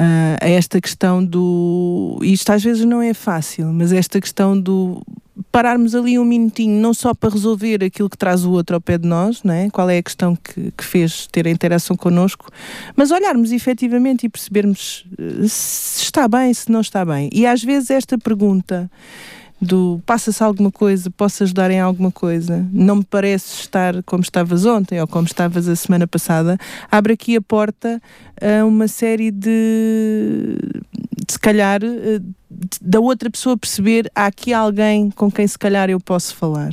uh, a esta questão do. Isto às vezes não é fácil, mas esta questão do pararmos ali um minutinho, não só para resolver aquilo que traz o outro ao pé de nós, não é? qual é a questão que, que fez ter a interação connosco, mas olharmos efetivamente e percebermos ah, se está bem, se não está bem. E às vezes esta pergunta do passa-se alguma coisa, posso ajudar em alguma coisa, não me parece estar como estavas ontem ou como estavas a semana passada, abre aqui a porta a uma série de, de se calhar, eh, da outra pessoa perceber há aqui alguém com quem se calhar eu posso falar.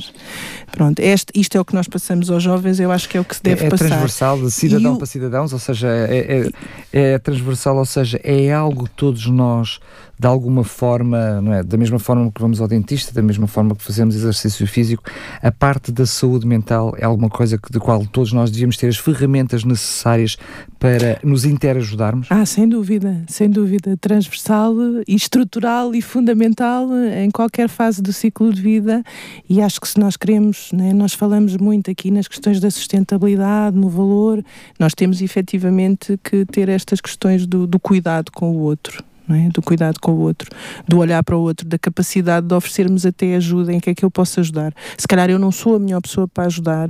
Pronto, este, isto é o que nós passamos aos jovens, eu acho que é o que se deve é, é passar. É transversal de cidadão para cidadãos, ou seja, é, é, é, transversal, ou seja, é algo que todos nós, de alguma forma, não é? da mesma forma que vamos ao dentista, da mesma forma que fazemos exercício físico, a parte da saúde mental é alguma coisa que, de qual todos nós devíamos ter as ferramentas necessárias para nos interajudarmos? Ah, sem dúvida, sem dúvida, transversal e estrutural e fundamental em qualquer fase do ciclo de vida e acho que se nós queremos, né, nós falamos muito aqui nas questões da sustentabilidade, no valor, nós temos efetivamente que ter estas questões do, do cuidado com o outro. É? do cuidado com o outro, do olhar para o outro, da capacidade de oferecermos até ajuda em que é que eu posso ajudar. Se calhar eu não sou a melhor pessoa para ajudar,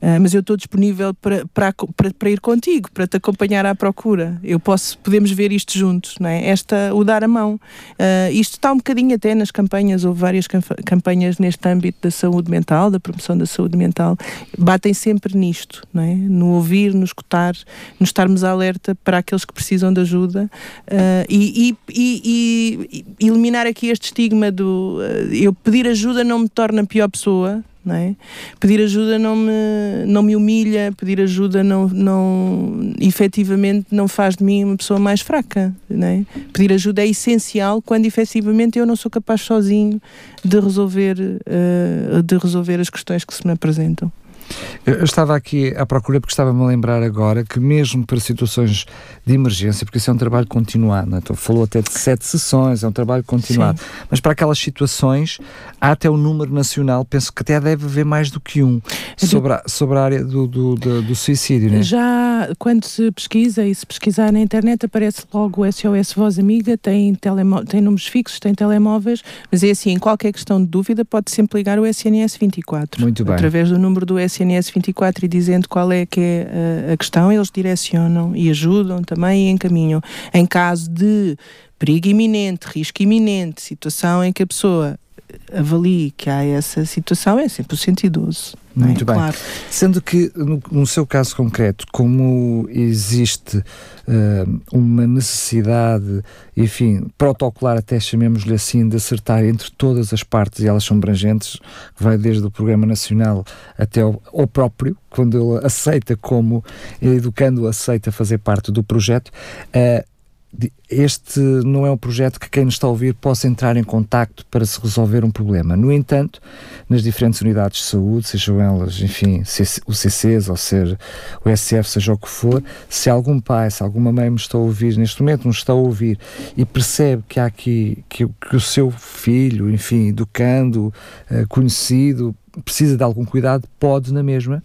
Uh, mas eu estou disponível para, para, para, para, ir contigo, para te acompanhar à procura. Eu posso, podemos ver isto juntos, não é? Esta, o dar a mão. Uh, isto está um bocadinho até nas campanhas, houve várias campanhas neste âmbito da saúde mental, da promoção da saúde mental, batem sempre nisto, não é? No ouvir, no escutar, no estarmos alerta para aqueles que precisam de ajuda uh, e, e, e, e, eliminar aqui este estigma do eu pedir ajuda não me torna pior pessoa, não é? Pedir ajuda não me, não me humilha, pedir ajuda não, não efetivamente não faz de mim uma pessoa mais fraca, não é? Pedir ajuda é essencial quando efetivamente eu não sou capaz sozinho de resolver, uh, de resolver as questões que se me apresentam. Eu estava aqui à procura porque estava-me a lembrar agora que mesmo para situações de emergência, porque isso é um trabalho continuado, é? então, falou até de sete sessões, é um trabalho continuado, Sim. mas para aquelas situações há até o um número nacional, penso que até deve haver mais do que um sobre a, sobre a área do, do, do, do suicídio. Né? Já quando se pesquisa e se pesquisar na internet aparece logo o SOS Voz Amiga, tem, tem números fixos, tem telemóveis, mas é assim, em qualquer questão de dúvida pode sempre ligar o SNS 24. Muito bem. Através do número do SNS SNS 24 e dizendo qual é que é a, a questão, eles direcionam e ajudam também e encaminham. Em caso de perigo iminente, risco iminente, situação em que a pessoa avalie que há essa situação, é sempre o 112. Muito é? bem. Claro. Sendo que, no, no, seu caso concreto, como existe uh, uma necessidade, enfim, protocolar, até chamemos-lhe assim, de acertar entre todas as partes, e elas são abrangentes, vai desde o Programa Nacional até ao próprio, quando ele aceita como, educando aceita fazer parte do projeto, uh, este não é um projeto que quem nos está a ouvir possa entrar em contacto para se resolver um problema. No entanto, nas diferentes unidades de saúde, sejam elas, enfim, o CCs ou ser o SF, seja o que for, se algum pai, se alguma mãe me está a ouvir neste momento, nos está a ouvir e percebe que há aqui que, que o seu filho, enfim, educando, uh, conhecido, precisa de algum cuidado, pode na mesma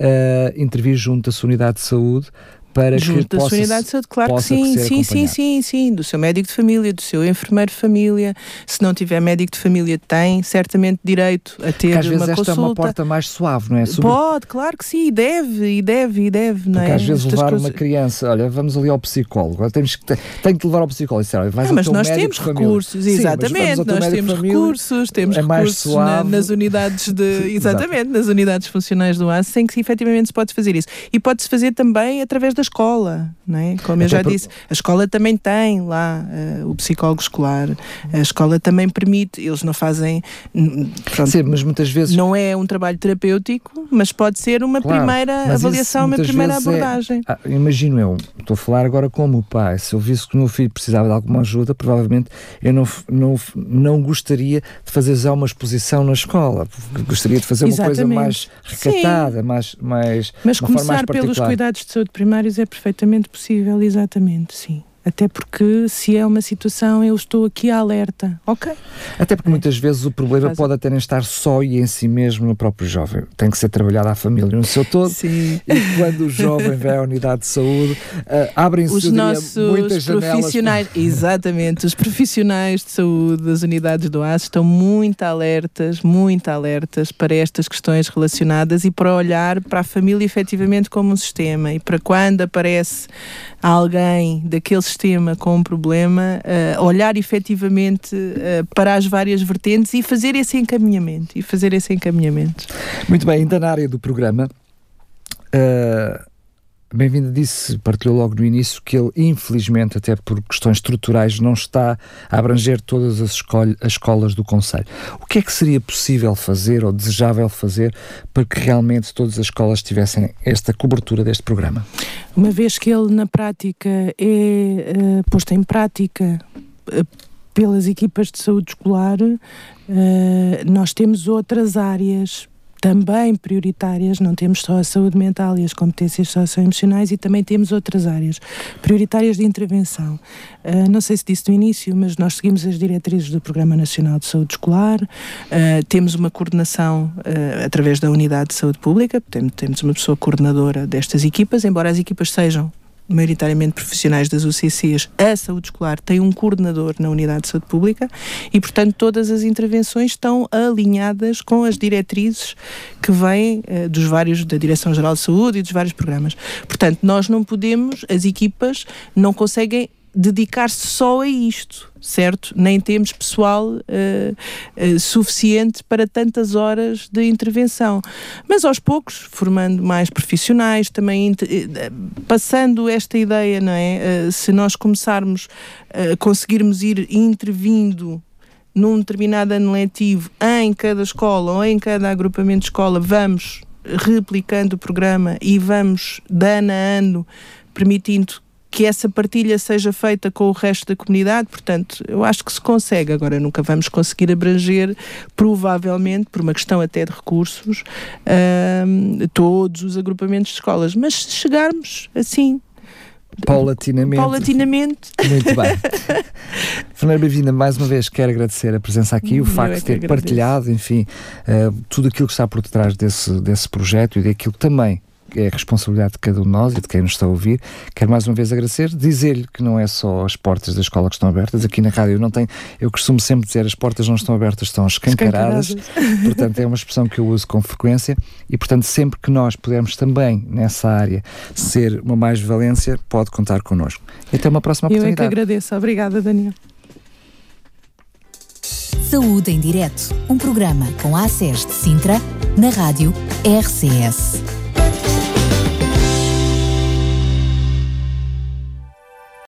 uh, intervir junto da sua unidade de saúde para Junto que da possa, sua unidade de saúde, claro que sim, sim, sim, sim, sim, do seu médico de família, do seu enfermeiro de família. Se não tiver médico de família, tem certamente direito a ter Porque às vezes uma esta consulta. é uma porta mais suave, não é? Sobre... Pode, claro que sim, e deve, e deve, e deve, não Porque é? às vezes Estas levar coisas... uma criança, olha, vamos ali ao psicólogo, temos que, tem que te levar ao psicólogo. Isso, olha, vais ah, mas nós temos recursos, Sim, exatamente, nós temos recursos, temos é recursos na, nas unidades de, exatamente, nas unidades funcionais do AS, em que efetivamente se pode fazer isso. E pode-se fazer também através da escola, não é? Como eu já por- disse, a escola também tem lá eh, o psicólogo escolar, a escola também permite, eles não fazem, pronto, Sim, mas muitas vezes não é um trabalho terapêutico, mas pode ser uma Claro, primeira avaliação, uma primeira é- abordagem. Ah, imagino eu, estou a falar agora como pai, se eu visse que o meu filho precisava de alguma ajuda, provavelmente eu não, não, não gostaria de fazer já uma exposição na escola, gostaria de fazer uma coisa Exatamente. mais recatada, mais, mais Mas começar pelos cuidados de saúde primários é perfeitamente possível, exatamente, sim. Até porque se é uma situação, eu estou aqui alerta. Ok. Até porque muitas vezes o problema pode até nem estar só e em si mesmo no próprio jovem. Tem que ser trabalhado à família no seu todo. Sim. E quando o jovem vai à unidade de saúde, ah, abrem-se Os nossos muitas janelas. profissionais, exatamente, os profissionais de saúde das unidades do AS estão muito alertas, muito alertas para estas questões relacionadas e para olhar para a família efetivamente como um sistema e para quando aparece alguém daquele sistema com um problema, eh, olhar efetivamente eh, para as várias vertentes e fazer esse encaminhamento e fazer esse encaminhamento. Muito bem, ainda na área do programa, ah, Bem-vinda disse, partilhou logo no início que ele, infelizmente, até por questões estruturais, não está a abranger todas as, as escolas do Conselho. O que é que seria possível fazer ou desejável fazer para que realmente todas as escolas tivessem esta cobertura deste programa? Uma vez que ele na prática é eh, posto em prática eh, pelas equipas de saúde escolar, eh, nós temos outras áreas também prioritárias, não temos só a saúde mental e as competências socioemocionais e também temos outras áreas prioritárias de intervenção. Eh, não sei se disse no início, mas nós seguimos as diretrizes do Programa Nacional de Saúde Escolar, eh, temos uma coordenação eh, através da Unidade de Saúde Pública, tem- temos uma pessoa coordenadora destas equipas, embora as equipas sejam maioritariamente profissionais das UCCs, a saúde escolar tem um coordenador na unidade de saúde pública e, portanto, todas as intervenções estão alinhadas com as diretrizes que vêm eh, dos vários, da Direção-Geral de Saúde e dos vários programas. Portanto, nós não podemos, as equipas não conseguem dedicar-se só a isto, certo? Nem temos pessoal eh, eh, suficiente para tantas horas de intervenção. Mas aos poucos, formando mais profissionais, também eh, passando esta ideia, não é? Eh, se nós começarmos a conseguirmos ir intervindo num determinado ano letivo em cada escola ou em cada agrupamento de escola, vamos replicando o programa e vamos, de ano a ano, permitindo que essa partilha seja feita com o resto da comunidade, portanto, eu acho que se consegue. Agora, nunca vamos conseguir abranger, provavelmente, por uma questão até de recursos, ahm, todos os agrupamentos de escolas. Mas se chegarmos assim, Paulatinamente. paulatinamente, Muito bem. Fernanda Bem-vinda, mais uma vez quero agradecer a presença aqui, o Eu facto é de ter agradeço. partilhado, enfim, eh, tudo aquilo que está por detrás desse, desse projeto e daquilo que também é a responsabilidade de cada um de nós e de quem nos está a ouvir. Quero mais uma vez agradecer, dizer-lhe que não é só as portas da escola que estão abertas, aqui na rádio eu não tenho, eu costumo sempre dizer as portas não estão abertas, estão escancaradas, portanto é uma expressão que eu uso com frequência e portanto sempre que nós pudermos também nessa área ser uma mais-valência, pode contar connosco. E até uma próxima eu é que oportunidade. agradeço. Obrigada, Daniel. Saúde em Direto, um programa com a ACES de Sintra, na rádio RCS.